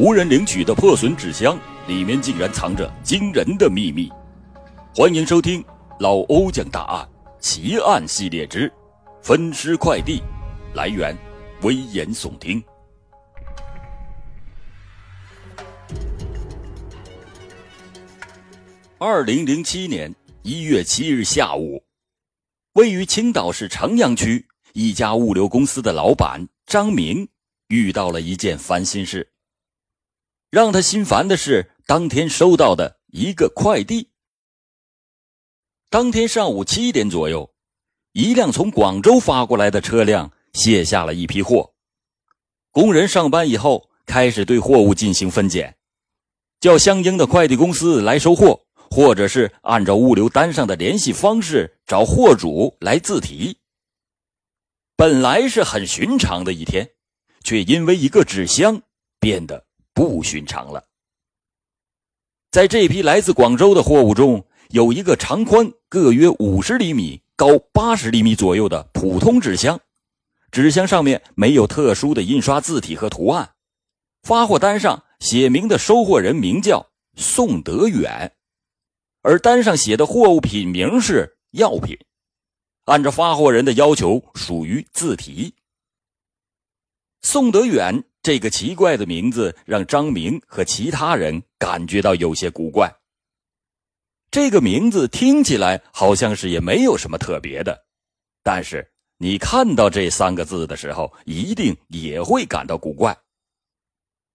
无人领取的破损纸箱里面竟然藏着惊人的秘密。欢迎收听老欧讲大案奇案系列之分尸快递，来源危言耸听。二零零七年一月七日下午，位于青岛市城阳区一家物流公司的老板张明遇到了一件烦心事。让他心烦的是，当天收到的一个快递。当天上午七点左右，一辆从广州发过来的车辆卸下了一批货。工人上班以后，开始对货物进行分拣，叫相应的快递公司来收货，或者是按照物流单上的联系方式找货主来自提。本来是很寻常的一天，却因为一个纸箱变得。不寻常了。在这批来自广州的货物中，有一个长宽各约五十厘米、高八十厘米左右的普通纸箱，纸箱上面没有特殊的印刷字体和图案。发货单上写明的收货人名叫宋德远，而单上写的货物品名是药品，按照发货人的要求属于自提。宋德远。这个奇怪的名字让张明和其他人感觉到有些古怪。这个名字听起来好像是也没有什么特别的，但是你看到这三个字的时候，一定也会感到古怪。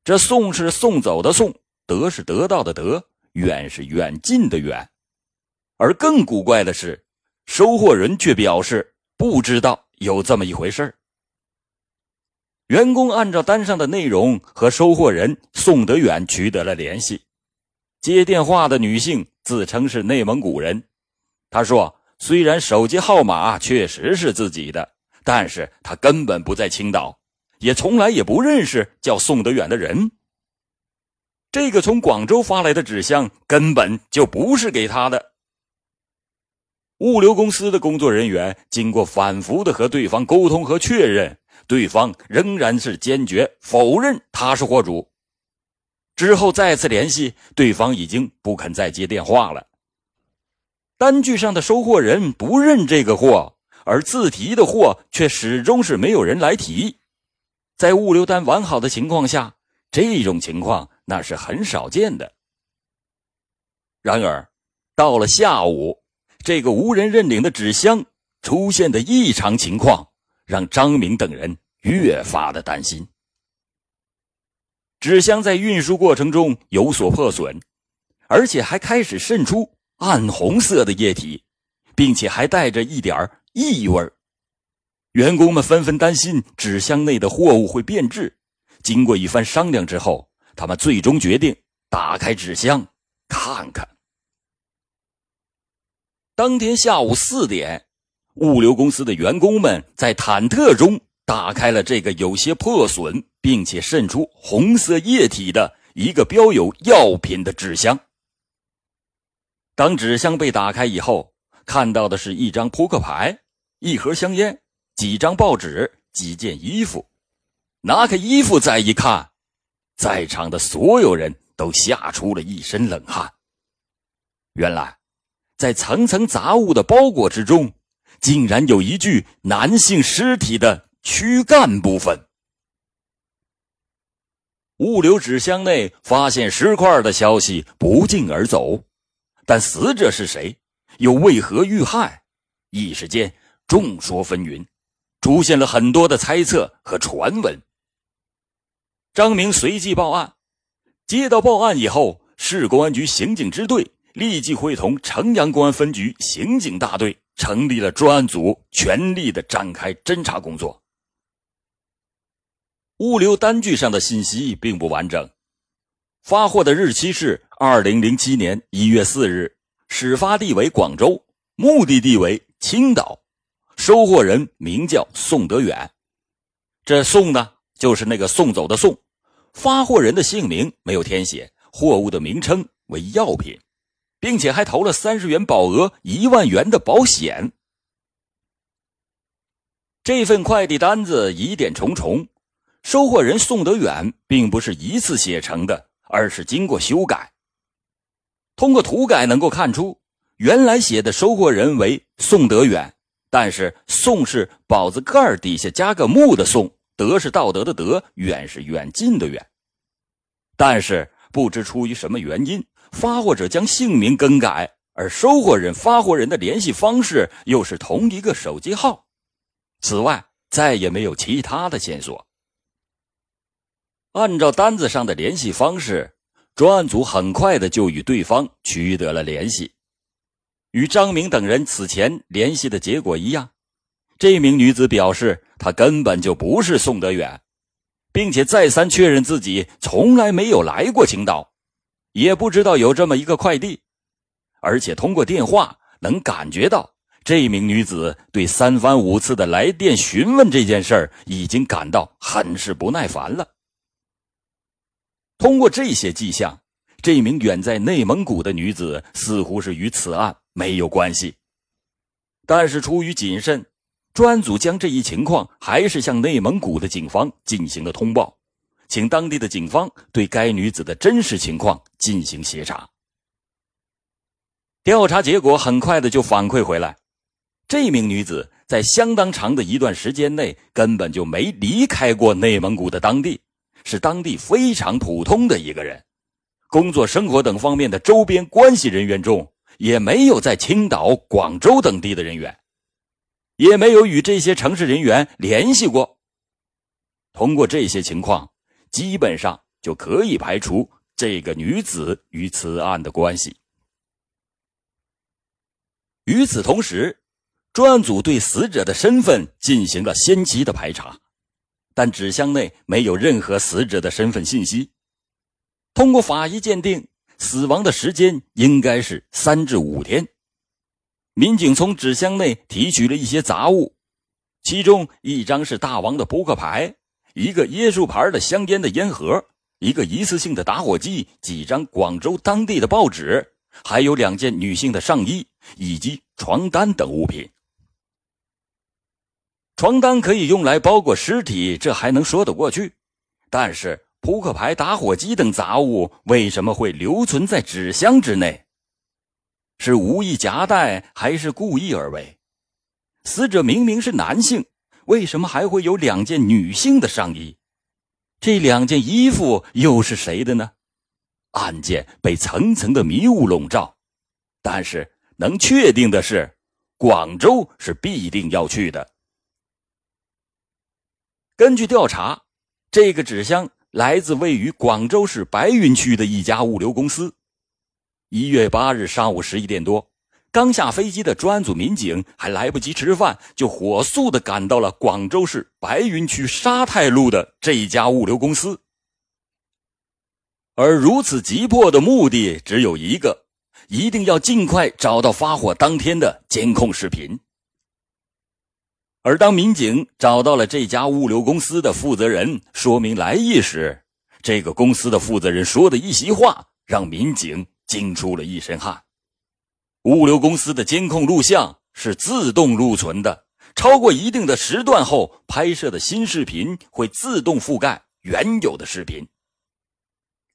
这“送”是送走的“送”，“得”是得到的“得”，“远”是远近的“远”。而更古怪的是，收货人却表示不知道有这么一回事儿。员工按照单上的内容和收货人宋德远取得了联系。接电话的女性自称是内蒙古人，她说：“虽然手机号码确实是自己的，但是她根本不在青岛，也从来也不认识叫宋德远的人。这个从广州发来的纸箱根本就不是给他的。”物流公司的工作人员经过反复的和对方沟通和确认。对方仍然是坚决否认他是货主。之后再次联系，对方已经不肯再接电话了。单据上的收货人不认这个货，而自提的货却始终是没有人来提。在物流单完好的情况下，这种情况那是很少见的。然而，到了下午，这个无人认领的纸箱出现的异常情况。让张明等人越发的担心。纸箱在运输过程中有所破损，而且还开始渗出暗红色的液体，并且还带着一点异味。员工们纷纷担心纸箱内的货物会变质。经过一番商量之后，他们最终决定打开纸箱看看。当天下午四点。物流公司的员工们在忐忑中打开了这个有些破损并且渗出红色液体的一个标有药品的纸箱。当纸箱被打开以后，看到的是一张扑克牌、一盒香烟、几张报纸、几件衣服。拿开衣服再一看，在场的所有人都吓出了一身冷汗。原来，在层层杂物的包裹之中。竟然有一具男性尸体的躯干部分。物流纸箱内发现尸块的消息不胫而走，但死者是谁，又为何遇害，一时间众说纷纭，出现了很多的猜测和传闻。张明随即报案，接到报案以后，市公安局刑警支队立即会同城阳公安分局刑警大队。成立了专案组，全力的展开侦查工作。物流单据上的信息并不完整，发货的日期是二零零七年一月四日，始发地为广州，目的地为青岛，收货人名叫宋德远。这“宋”呢，就是那个送走的“宋”，发货人的姓名没有填写，货物的名称为药品。并且还投了三十元保额一万元的保险。这份快递单子疑点重重，收货人宋德远并不是一次写成的，而是经过修改。通过涂改能够看出，原来写的收货人为宋德远，但是“宋”是宝字盖底下加个木的“宋”，“德”是道德的“德”，“远”是远近的“远”。但是不知出于什么原因，发货者将姓名更改，而收货人、发货人的联系方式又是同一个手机号。此外，再也没有其他的线索。按照单子上的联系方式。专案组很快的就与对方取得了联系，与张明等人此前联系的结果一样，这名女子表示她根本就不是宋德远，并且再三确认自己从来没有来过青岛，也不知道有这么一个快递，而且通过电话能感觉到这名女子对三番五次的来电询问这件事儿已经感到很是不耐烦了。通过这些迹象，这名远在内蒙古的女子似乎是与此案没有关系。但是出于谨慎，专案组将这一情况还是向内蒙古的警方进行了通报，请当地的警方对该女子的真实情况进行协查。调查结果很快的就反馈回来，这名女子在相当长的一段时间内根本就没离开过内蒙古的当地。是当地非常普通的一个人，工作、生活等方面的周边关系人员中，也没有在青岛、广州等地的人员，也没有与这些城市人员联系过。通过这些情况，基本上就可以排除这个女子与此案的关系。与此同时，专案组对死者的身份进行了先期的排查。但纸箱内没有任何死者的身份信息。通过法医鉴定，死亡的时间应该是三至五天。民警从纸箱内提取了一些杂物，其中一张是大王的扑克牌，一个椰树牌的香烟的烟盒，一个一次性的打火机，几张广州当地的报纸，还有两件女性的上衣以及床单等物品。床单可以用来包裹尸体，这还能说得过去。但是扑克牌、打火机等杂物为什么会留存在纸箱之内？是无意夹带还是故意而为？死者明明是男性，为什么还会有两件女性的上衣？这两件衣服又是谁的呢？案件被层层的迷雾笼罩。但是能确定的是，广州是必定要去的。根据调查，这个纸箱来自位于广州市白云区的一家物流公司。一月八日上午十一点多，刚下飞机的专案组民警还来不及吃饭，就火速的赶到了广州市白云区沙太路的这一家物流公司。而如此急迫的目的只有一个，一定要尽快找到发货当天的监控视频。而当民警找到了这家物流公司的负责人，说明来意时，这个公司的负责人说的一席话让民警惊出了一身汗。物流公司的监控录像是自动录存的，超过一定的时段后，拍摄的新视频会自动覆盖原有的视频。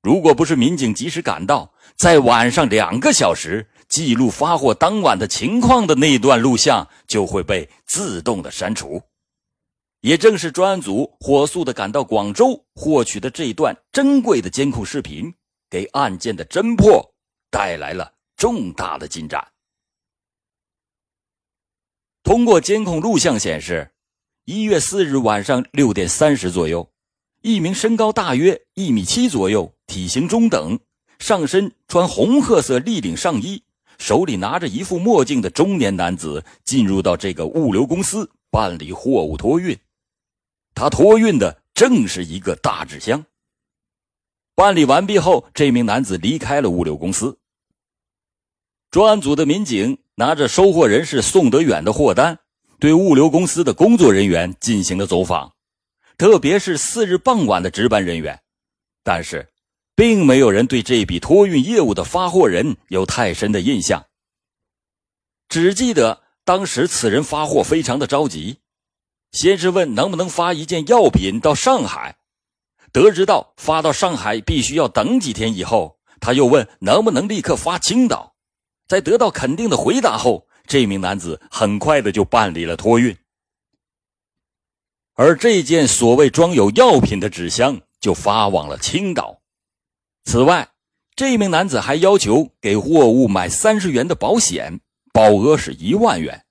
如果不是民警及时赶到，在晚上两个小时。记录发货当晚的情况的那段录像就会被自动的删除。也正是专案组火速的赶到广州获取的这段珍贵的监控视频，给案件的侦破带来了重大的进展。通过监控录像显示，一月四日晚上六点三十左右，一名身高大约一米七左右、体型中等、上身穿红褐色立领上衣。手里拿着一副墨镜的中年男子进入到这个物流公司办理货物托运，他托运的正是一个大纸箱。办理完毕后，这名男子离开了物流公司。专案组的民警拿着收货人是宋德远的货单，对物流公司的工作人员进行了走访，特别是次日傍晚的值班人员，但是。并没有人对这笔托运业务的发货人有太深的印象，只记得当时此人发货非常的着急，先是问能不能发一件药品到上海，得知到发到上海必须要等几天以后，他又问能不能立刻发青岛。在得到肯定的回答后，这名男子很快的就办理了托运。而这件所谓装有药品的纸箱就发往了青岛。此外，这名男子还要求给货物买三十元的保险，保额是一万元。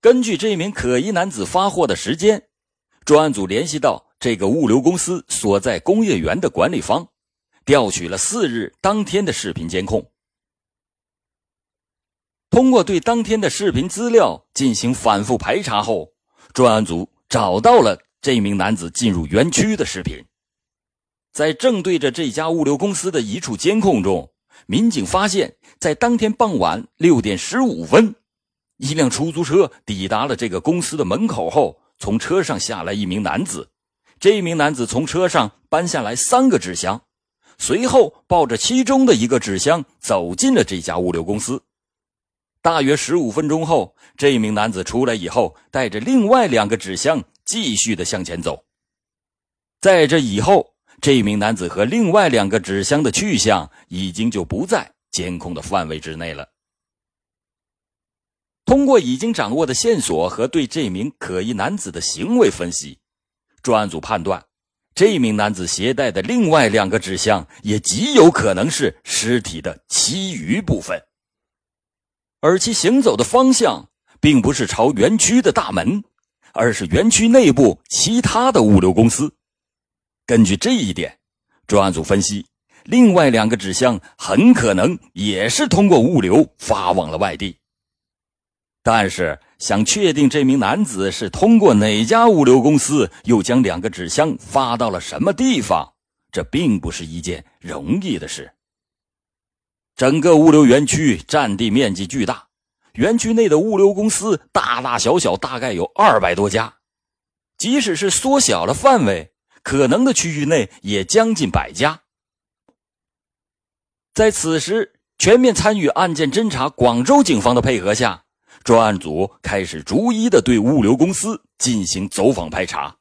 根据这名可疑男子发货的时间，专案组联系到这个物流公司所在工业园的管理方，调取了四日当天的视频监控。通过对当天的视频资料进行反复排查后，专案组找到了这名男子进入园区的视频，在正对着这家物流公司的一处监控中，民警发现，在当天傍晚六点十五分，一辆出租车抵达了这个公司的门口后，从车上下来一名男子。这名男子从车上搬下来三个纸箱，随后抱着其中的一个纸箱走进了这家物流公司。大约十五分钟后，这名男子出来以后，带着另外两个纸箱继续的向前走。在这以后，这名男子和另外两个纸箱的去向已经就不在监控的范围之内了。通过已经掌握的线索和对这名可疑男子的行为分析，专案组判断，这名男子携带的另外两个纸箱也极有可能是尸体的其余部分。而其行走的方向并不是朝园区的大门，而是园区内部其他的物流公司。根据这一点，专案组分析，另外两个纸箱很可能也是通过物流发往了外地。但是，想确定这名男子是通过哪家物流公司，又将两个纸箱发到了什么地方，这并不是一件容易的事。整个物流园区占地面积巨大，园区内的物流公司大大小小大概有二百多家，即使是缩小了范围，可能的区域内也将近百家。在此时，全面参与案件侦查广州警方的配合下，专案组开始逐一的对物流公司进行走访排查，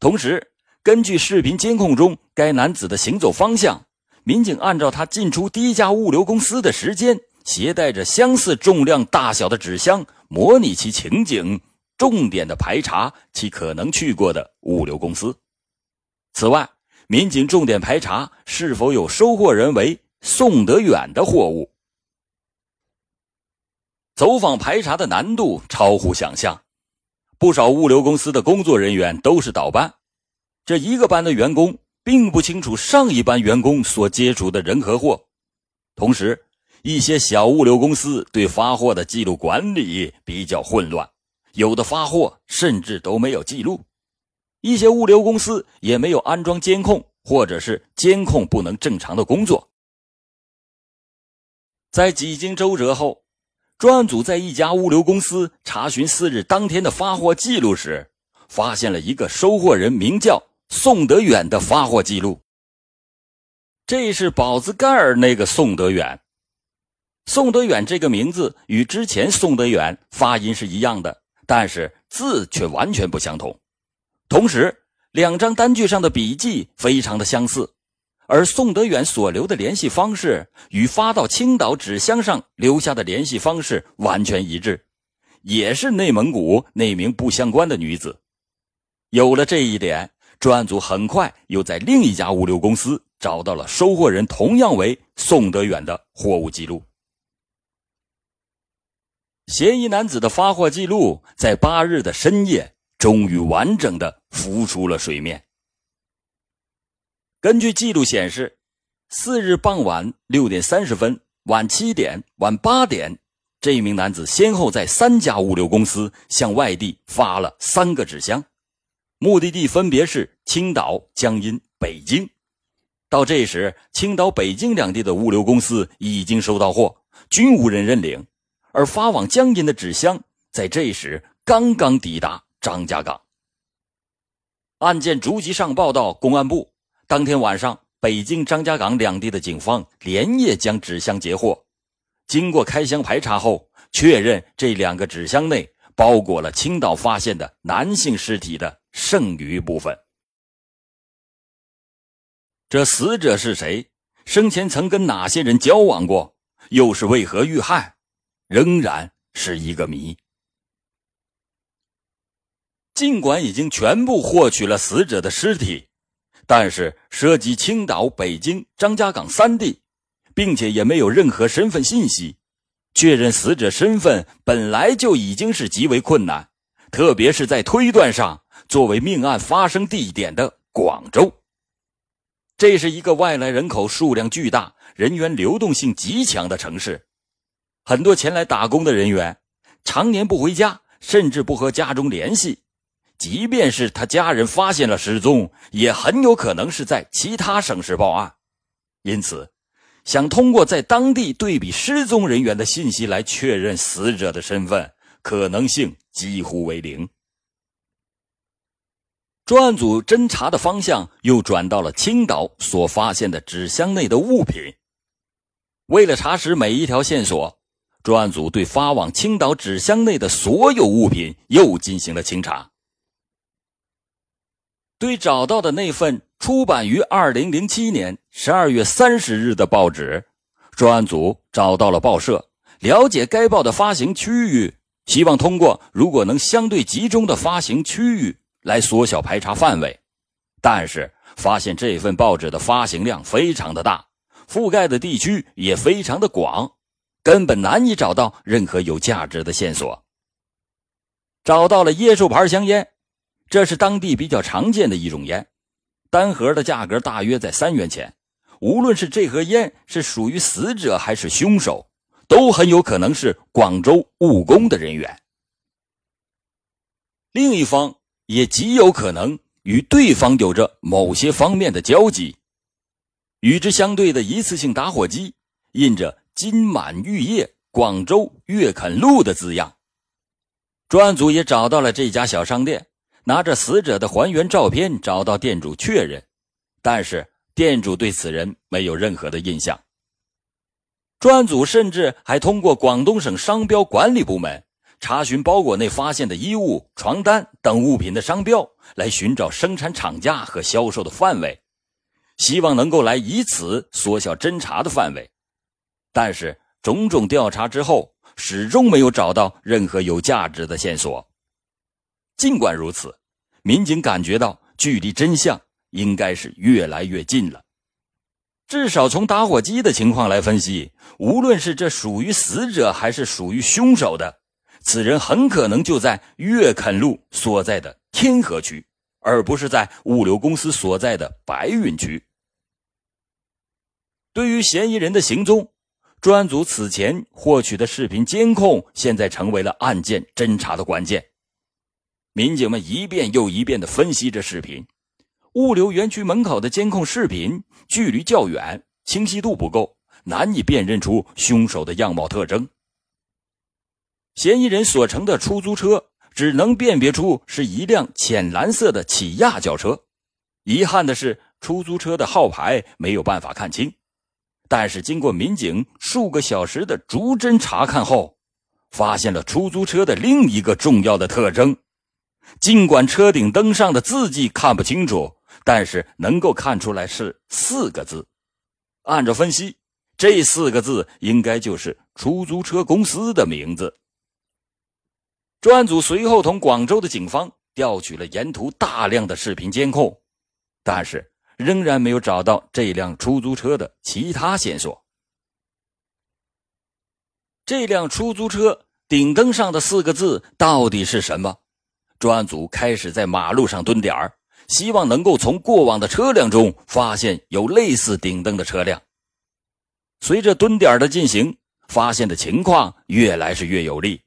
同时根据视频监控中该男子的行走方向。民警按照他进出第一家物流公司的时间，携带着相似重量大小的纸箱，模拟其情景，重点的排查其可能去过的物流公司。此外，民警重点排查是否有收货人为宋德远的货物。走访排查的难度超乎想象，不少物流公司的工作人员都是倒班，这一个班的员工。并不清楚上一班员工所接触的人和货，同时，一些小物流公司对发货的记录管理比较混乱，有的发货甚至都没有记录，一些物流公司也没有安装监控，或者是监控不能正常的工作。在几经周折后，专案组在一家物流公司查询四日当天的发货记录时，发现了一个收货人名叫。宋德远的发货记录，这是宝字盖儿那个宋德远。宋德远这个名字与之前宋德远发音是一样的，但是字却完全不相同。同时，两张单据上的笔记非常的相似，而宋德远所留的联系方式与发到青岛纸箱上留下的联系方式完全一致，也是内蒙古那名不相关的女子。有了这一点。专案组很快又在另一家物流公司找到了收货人同样为宋德远的货物记录。嫌疑男子的发货记录在八日的深夜终于完整的浮出了水面。根据记录显示，四日傍晚六点三十分、晚七点、晚八点，这名男子先后在三家物流公司向外地发了三个纸箱。目的地分别是青岛、江阴、北京。到这时，青岛、北京两地的物流公司已经收到货，均无人认领。而发往江阴的纸箱在这时刚刚抵达张家港。案件逐级上报到公安部。当天晚上，北京、张家港两地的警方连夜将纸箱截获。经过开箱排查后，确认这两个纸箱内包裹了青岛发现的男性尸体的。剩余部分。这死者是谁？生前曾跟哪些人交往过？又是为何遇害？仍然是一个谜。尽管已经全部获取了死者的尸体，但是涉及青岛、北京、张家港三地，并且也没有任何身份信息，确认死者身份本来就已经是极为困难，特别是在推断上，作为命案发生地点的广州。这是一个外来人口数量巨大、人员流动性极强的城市，很多前来打工的人员常年不回家，甚至不和家中联系。即便是他家人发现了失踪，也很有可能是在其他省市报案。因此，想通过在当地对比失踪人员的信息来确认死者的身份，可能性几乎为零。专案组侦查的方向又转到了青岛所发现的纸箱内的物品。为了查实每一条线索，专案组对发往青岛纸箱内的所有物品又进行了清查。对找到的那份出版于二零零七年十二月三十日的报纸，专案组找到了报社，了解该报的发行区域，希望通过如果能相对集中的发行区域。来缩小排查范围，但是发现这份报纸的发行量非常的大，覆盖的地区也非常的广，根本难以找到任何有价值的线索。找到了椰树牌香烟，这是当地比较常见的一种烟，单盒的价格大约在三元钱。无论是这盒烟是属于死者还是凶手，都很有可能是广州务工的人员。另一方。也极有可能与对方有着某些方面的交集。与之相对的一次性打火机，印着“金满玉业广州粤垦路”的字样。专案组也找到了这家小商店，拿着死者的还原照片找到店主确认，但是店主对此人没有任何的印象。专案组甚至还通过广东省商标管理部门。查询包裹内发现的衣物、床单等物品的商标，来寻找生产厂家和销售的范围，希望能够来以此缩小侦查的范围。但是种种调查之后，始终没有找到任何有价值的线索。尽管如此，民警感觉到距离真相应该是越来越近了。至少从打火机的情况来分析，无论是这属于死者还是属于凶手的。此人很可能就在粤垦路所在的天河区，而不是在物流公司所在的白云区。对于嫌疑人的行踪，专案组此前获取的视频监控，现在成为了案件侦查的关键。民警们一遍又一遍地分析着视频，物流园区门口的监控视频距离较远，清晰度不够，难以辨认出凶手的样貌特征。嫌疑人所乘的出租车只能辨别出是一辆浅蓝色的起亚轿车，遗憾的是，出租车的号牌没有办法看清。但是，经过民警数个小时的逐帧查看后，发现了出租车的另一个重要的特征。尽管车顶灯上的字迹看不清楚，但是能够看出来是四个字。按照分析，这四个字应该就是出租车公司的名字。专案组随后同广州的警方调取了沿途大量的视频监控，但是仍然没有找到这辆出租车的其他线索。这辆出租车顶灯上的四个字到底是什么？专案组开始在马路上蹲点儿，希望能够从过往的车辆中发现有类似顶灯的车辆。随着蹲点的进行，发现的情况越来是越有利。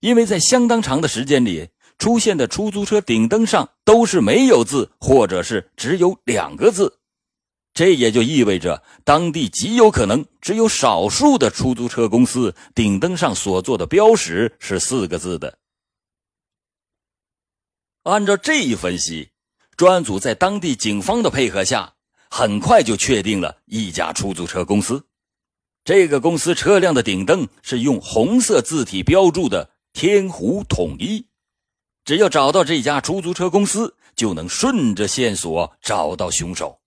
因为在相当长的时间里，出现的出租车顶灯上都是没有字，或者是只有两个字，这也就意味着当地极有可能只有少数的出租车公司顶灯上所做的标识是四个字的。按照这一分析，专案组在当地警方的配合下，很快就确定了一家出租车公司。这个公司车辆的顶灯是用红色字体标注的。天湖统一，只要找到这家出租车公司，就能顺着线索找到凶手。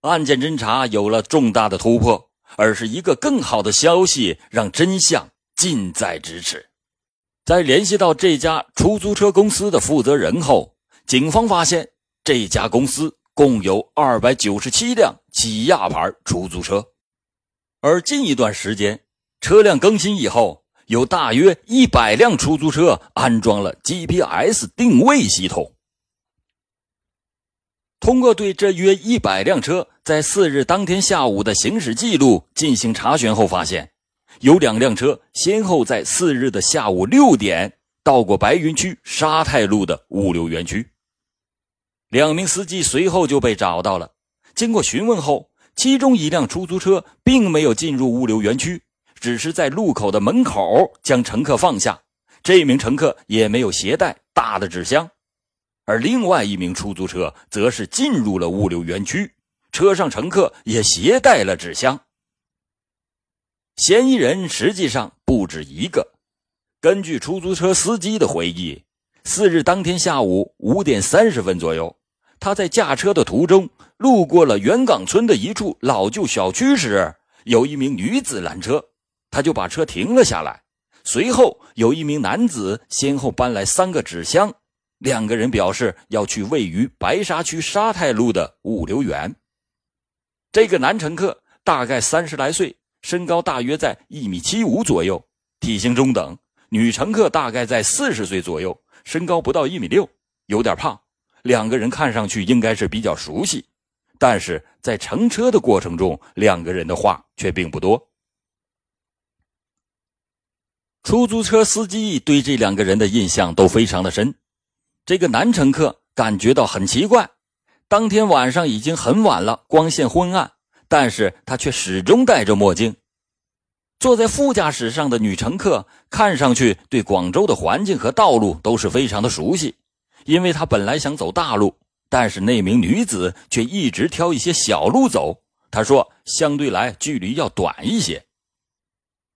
案件侦查有了重大的突破，而是一个更好的消息，让真相近在咫尺。在联系到这家出租车公司的负责人后，警方发现这家公司共有二百九十七辆起亚牌出租车，而近一段时间车辆更新以后，有大约一百辆出租车安装了 GPS 定位系统。通过对这约一百辆车在四日当天下午的行驶记录进行查询后，发现。有两辆车先后在四日的下午六点到过白云区沙太路的物流园区，两名司机随后就被找到了。经过询问后，其中一辆出租车并没有进入物流园区，只是在路口的门口将乘客放下。这名乘客也没有携带大的纸箱，而另外一名出租车则是进入了物流园区，车上乘客也携带了纸箱。嫌疑人实际上不止一个。根据出租车司机的回忆，四日当天下午五点三十分左右，他在驾车的途中路过了元岗村的一处老旧小区时，有一名女子拦车，他就把车停了下来。随后，有一名男子先后搬来三个纸箱，两个人表示要去位于白沙区沙太路的物流园。这个男乘客大概三十来岁。身高大约在一米七五左右，体型中等。女乘客大概在四十岁左右，身高不到一米六，有点胖。两个人看上去应该是比较熟悉，但是在乘车的过程中，两个人的话却并不多。出租车司机对这两个人的印象都非常的深。这个男乘客感觉到很奇怪，当天晚上已经很晚了，光线昏暗。但是他却始终戴着墨镜。坐在副驾驶上的女乘客看上去对广州的环境和道路都是非常的熟悉，因为她本来想走大路，但是那名女子却一直挑一些小路走。她说，相对来距离要短一些。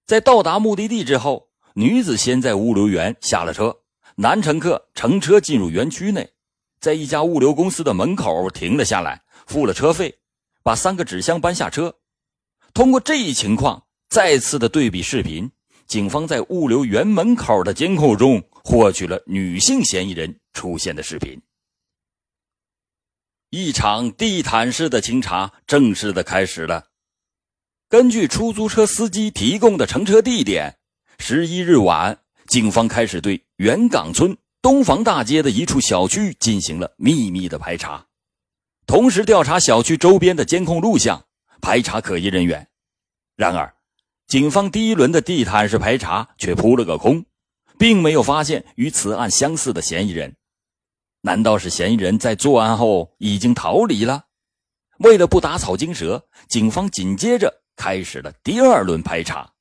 在到达目的地之后，女子先在物流园下了车，男乘客乘车进入园区内，在一家物流公司的门口停了下来，付了车费。把三个纸箱搬下车，通过这一情况再次的对比视频，警方在物流园门口的监控中获取了女性嫌疑人出现的视频。一场地毯式的清查正式的开始了。根据出租车司机提供的乘车地点，十一日晚，警方开始对元岗村东房大街的一处小区进行了秘密的排查。同时调查小区周边的监控录像，排查可疑人员。然而，警方第一轮的地毯式排查却扑了个空，并没有发现与此案相似的嫌疑人。难道是嫌疑人在作案后已经逃离了？为了不打草惊蛇，警方紧接着开始了第二轮排查。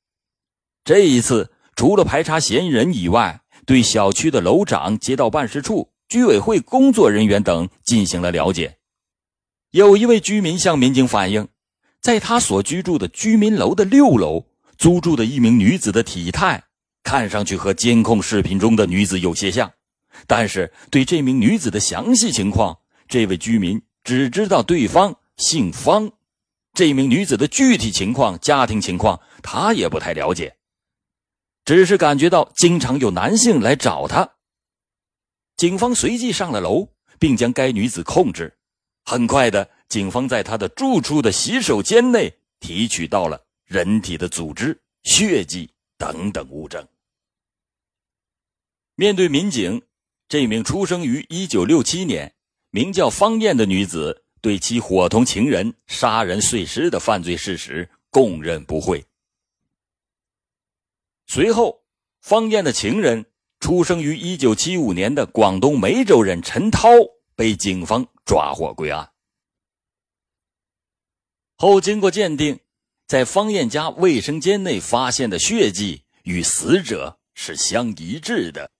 这一次，除了排查嫌疑人以外，对小区的楼长、街道办事处、居委会工作人员等进行了了解。有一位居民向民警反映，在他所居住的居民楼的六楼租住的一名女子的体态，看上去和监控视频中的女子有些像，但是对这名女子的详细情况，这位居民只知道对方姓方，这名女子的具体情况、家庭情况他也不太了解，只是感觉到经常有男性来找他。警方随即上了楼，并将该女子控制。很快的，警方在他的住处的洗手间内提取到了人体的组织、血迹等等物证。面对民警，这名出生于1967年、名叫方艳的女子对其伙同情人杀人碎尸的犯罪事实供认不讳。随后，方艳的情人出生于1975年的广东梅州人陈涛被警方。抓获归案后，经过鉴定，在方艳家卫生间内发现的血迹与死者是相一致的。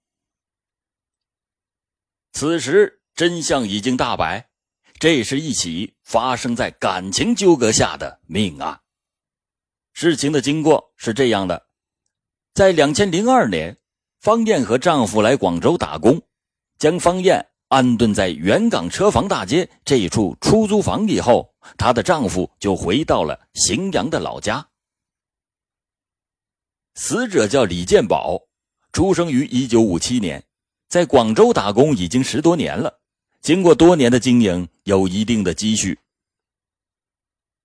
此时真相已经大白，这是一起发生在感情纠葛下的命案。事情的经过是这样的：在两千零二年，方艳和丈夫来广州打工，将方艳。安顿在原港车房大街这一处出租房以后，她的丈夫就回到了荥阳的老家。死者叫李建宝，出生于一九五七年，在广州打工已经十多年了。经过多年的经营，有一定的积蓄。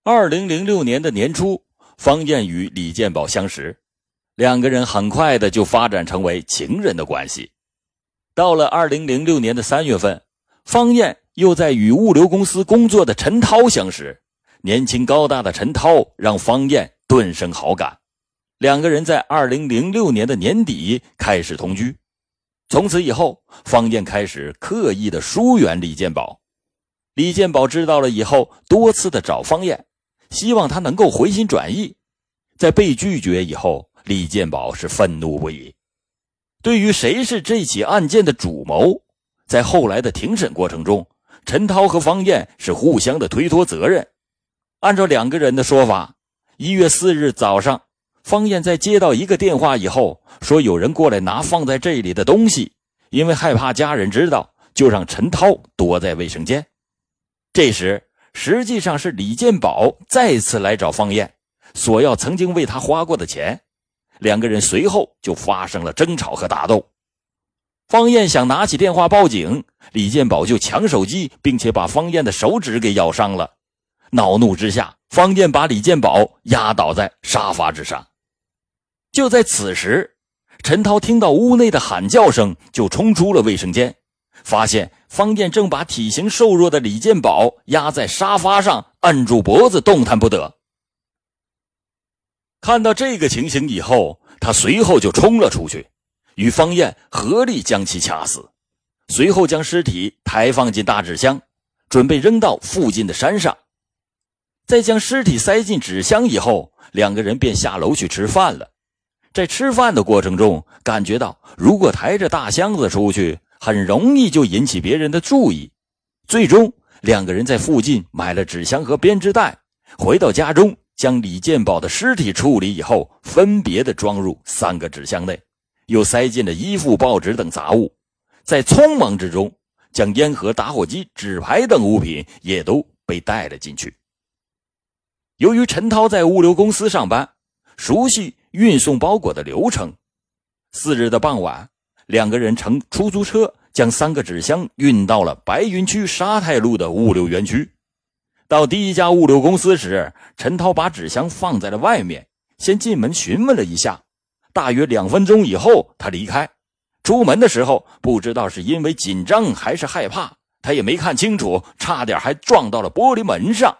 二零零六年的年初，方艳与李建宝相识，两个人很快的就发展成为情人的关系。到了二零零六年的三月份，方艳又在与物流公司工作的陈涛相识。年轻高大的陈涛让方艳顿生好感。两个人在二零零六年的年底开始同居，从此以后，方艳开始刻意的疏远李建宝。李建宝知道了以后，多次的找方艳，希望他能够回心转意。在被拒绝以后，李建宝是愤怒不已。对于谁是这起案件的主谋，在后来的庭审过程中，陈涛和方艳是互相的推脱责任。按照两个人的说法，一月四日早上。方艳在接到一个电话以后，说有人过来拿放在这里的东西，因为害怕家人知道，就让陈涛躲在卫生间。这时，实际上是李建宝再次来找方艳，索要曾经为他花过的钱。两个人随后就发生了争吵和打斗。方艳想拿起电话报警，李建宝就抢手机，并且把方艳的手指给咬伤了。恼怒之下，方艳把李建宝压倒在沙发之上。就在此时，陈涛听到屋内的喊叫声，就冲出了卫生间，发现方艳正把体型瘦弱的李建宝压在沙发上，按住脖子，动弹不得。看到这个情形以后，他随后就冲了出去，与方艳合力将其掐死，随后将尸体抬放进大纸箱，准备扔到附近的山上。在将尸体塞进纸箱以后，两个人便下楼去吃饭了。在吃饭的过程中，感觉到如果抬着大箱子出去，很容易就引起别人的注意。最终，两个人在附近买了纸箱和编织袋，回到家中，将李建宝的尸体处理以后，分别的装入三个纸箱内，又塞进了衣服、报纸等杂物。在匆忙之中，将烟盒、打火机、纸牌等物品也都被带了进去。由于陈涛在物流公司上班，熟悉。运送包裹的流程。四日的傍晚，两个人乘出租车将三个纸箱运到了白云区沙太路的物流园区。到第一家物流公司时，陈涛把纸箱放在了外面，先进门询问了一下。大约两分钟以后，他离开。出门的时候，不知道是因为紧张还是害怕，他也没看清楚，差点还撞到了玻璃门上。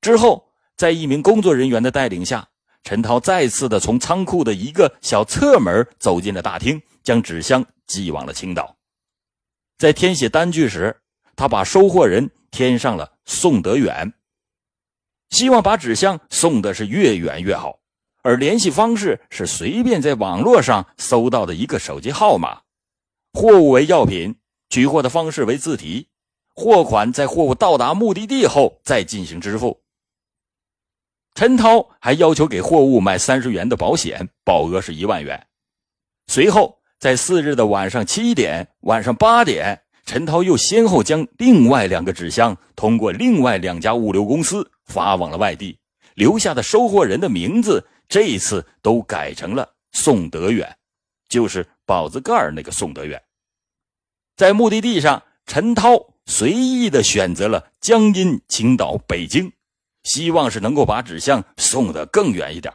之后，在一名工作人员的带领下。陈涛再次的从仓库的一个小侧门走进了大厅，将纸箱寄往了青岛。在填写单据时，他把收货人填上了送得远，希望把纸箱送的是越远越好。而联系方式是随便在网络上搜到的一个手机号码。货物为药品，取货的方式为自提，货款在货物到达目的地后再进行支付。陈涛还要求给货物买三十元的保险，保额是一万元。随后，在四日的晚上七点、晚上八点，陈涛又先后将另外两个纸箱通过另外两家物流公司发往了外地，留下的收货人的名字这一次都改成了宋德远，就是宝字盖那个宋德远。在目的地上，陈涛随意的选择了江阴、青岛、北京。希望是能够把纸箱送得更远一点。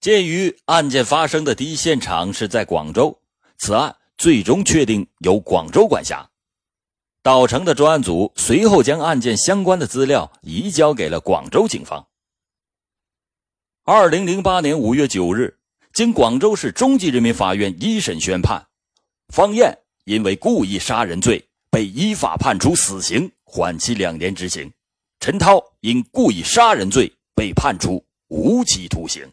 鉴于案件发生的第一现场是在广州，此案最终确定由广州管辖。岛城的专案组随后将案件相关的资料移交给了广州警方。二零零八年五月九日，经广州市中级人民法院一审宣判，方艳因为故意杀人罪被依法判处死刑。缓期两年执行，陈涛因故意杀人罪被判处无期徒刑。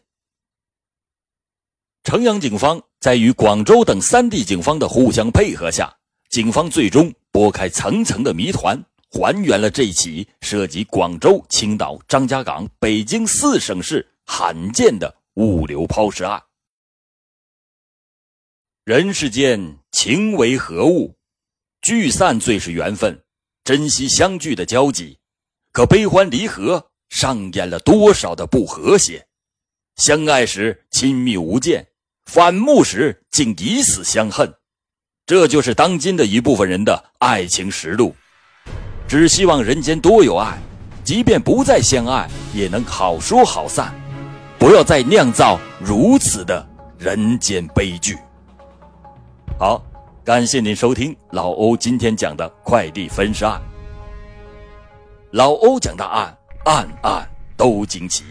城阳警方在与广州等三地警方的互相配合下，警方最终拨开层层的谜团，还原了这起涉及广州、青岛、张家港、北京四省市罕见的物流抛尸案。人世间情为何物？聚散最是缘分，珍惜相聚的交集。可悲欢离合，上演了多少的不和谐？相爱时亲密无间，反目时竟以死相恨。这就是当今的一部分人的爱情实录。只希望人间多有爱，即便不再相爱，也能好说好散，不要再酿造如此的人间悲剧。好，感谢您收听老欧今天讲的快递分尸案。老欧讲的案，案案都惊奇。